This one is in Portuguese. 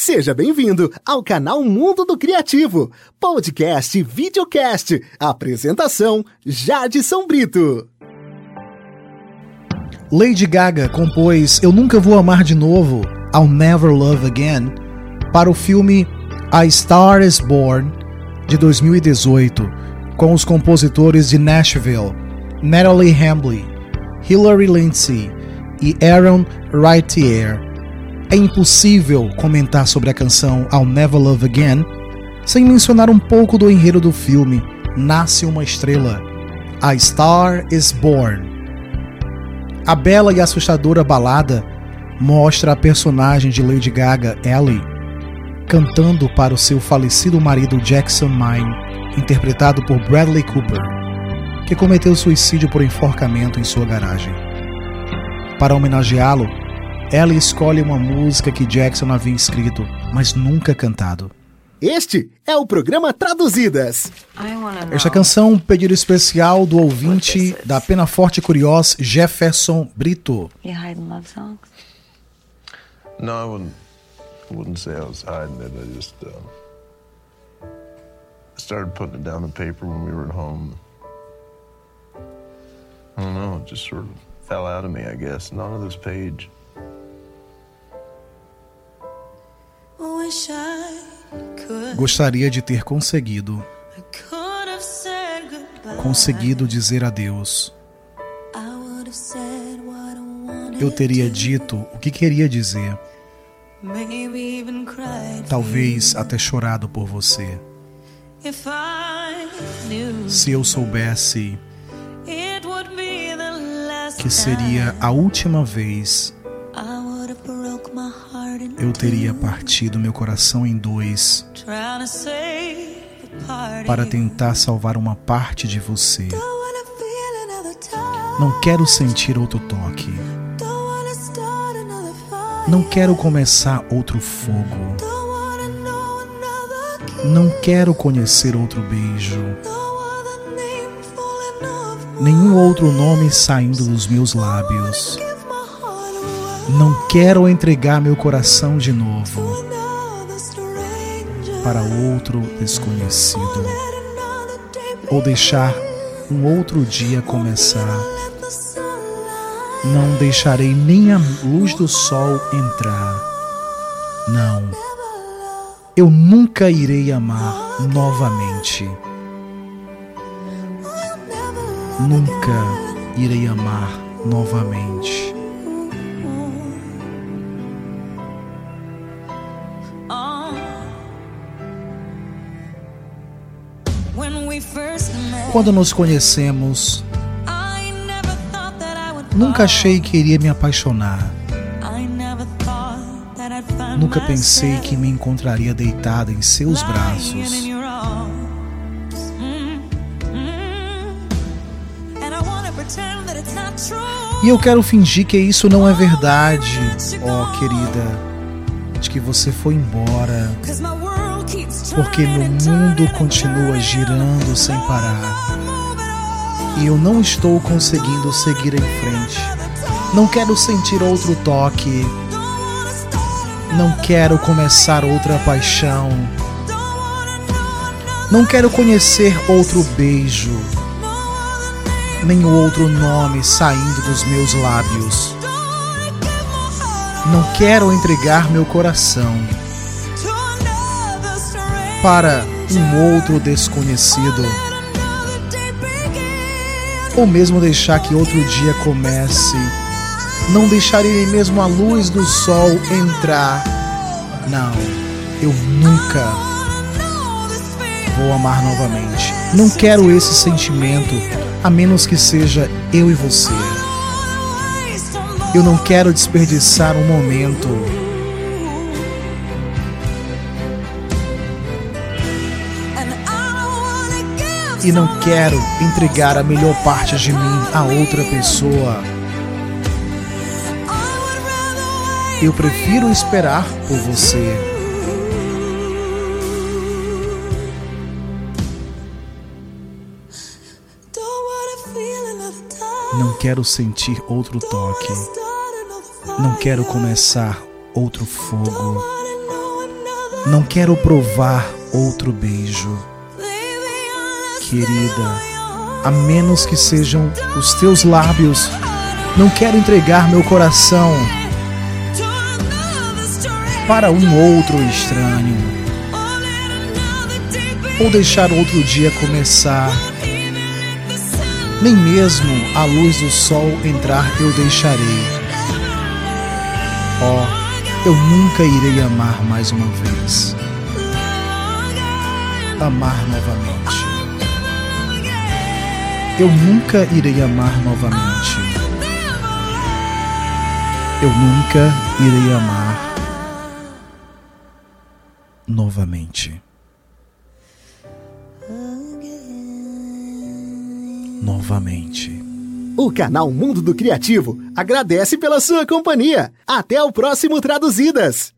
Seja bem-vindo ao canal Mundo do Criativo, podcast e videocast. Apresentação: Jadson Brito. Lady Gaga compôs Eu Nunca Vou Amar de Novo, I'll Never Love Again, para o filme A Star is Born, de 2018, com os compositores de Nashville, Natalie Hambley, Hilary Lindsay e Aaron Wrightier. É impossível comentar sobre a canção I'll Never Love Again sem mencionar um pouco do enredo do filme Nasce uma Estrela. A Star is Born. A bela e assustadora balada mostra a personagem de Lady Gaga, Ellie, cantando para o seu falecido marido Jackson Mine, interpretado por Bradley Cooper, que cometeu suicídio por enforcamento em sua garagem. Para homenageá-lo, ela escolhe uma música que Jackson havia escrito, mas nunca cantado. Este é o programa Traduzidas. Esta canção é um pedido especial do ouvinte da Pena Forte Curiós, Jefferson Brito. You hiding love songs? No, I wouldn't. I wouldn't say I was hiding it. I just uh, started putting it down on paper when we were at home. I don't know. It just sort of fell out of me, I guess. Not on this page. Gostaria de ter conseguido. Conseguido dizer adeus. Eu teria dito o que queria dizer. Talvez até chorado por você. Se eu soubesse que seria a última vez eu teria partido meu coração em dois para tentar salvar uma parte de você. Não quero sentir outro toque. Não quero começar outro fogo. Não quero conhecer outro beijo. Nenhum outro nome saindo dos meus lábios. Não quero entregar meu coração de novo para outro desconhecido ou deixar um outro dia começar. Não deixarei nem a luz do sol entrar. Não. Eu nunca irei amar novamente. Nunca irei amar novamente. Quando nos conhecemos, nunca achei que iria me apaixonar. Nunca pensei que me encontraria deitada em seus braços. E eu quero fingir que isso não é verdade, ó oh, querida, de que você foi embora porque meu mundo continua girando sem parar. E eu não estou conseguindo seguir em frente. Não quero sentir outro toque. Não quero começar outra paixão. Não quero conhecer outro beijo. Nem outro nome saindo dos meus lábios. Não quero entregar meu coração para um outro desconhecido. Ou mesmo deixar que outro dia comece. Não deixarei mesmo a luz do sol entrar. Não, eu nunca vou amar novamente. Não quero esse sentimento, a menos que seja eu e você. Eu não quero desperdiçar um momento e não quero entregar a melhor parte de mim a outra pessoa. Eu prefiro esperar por você. Não quero sentir outro toque. Não quero começar outro fogo. Não quero provar outro beijo, querida, a menos que sejam os teus lábios. Não quero entregar meu coração para um outro estranho, ou deixar outro dia começar. Nem mesmo a luz do sol entrar eu deixarei. Oh, eu nunca irei amar mais uma vez. Amar novamente. Eu nunca irei amar novamente. Eu nunca irei amar novamente. Novamente. O canal Mundo do Criativo agradece pela sua companhia. Até o próximo Traduzidas!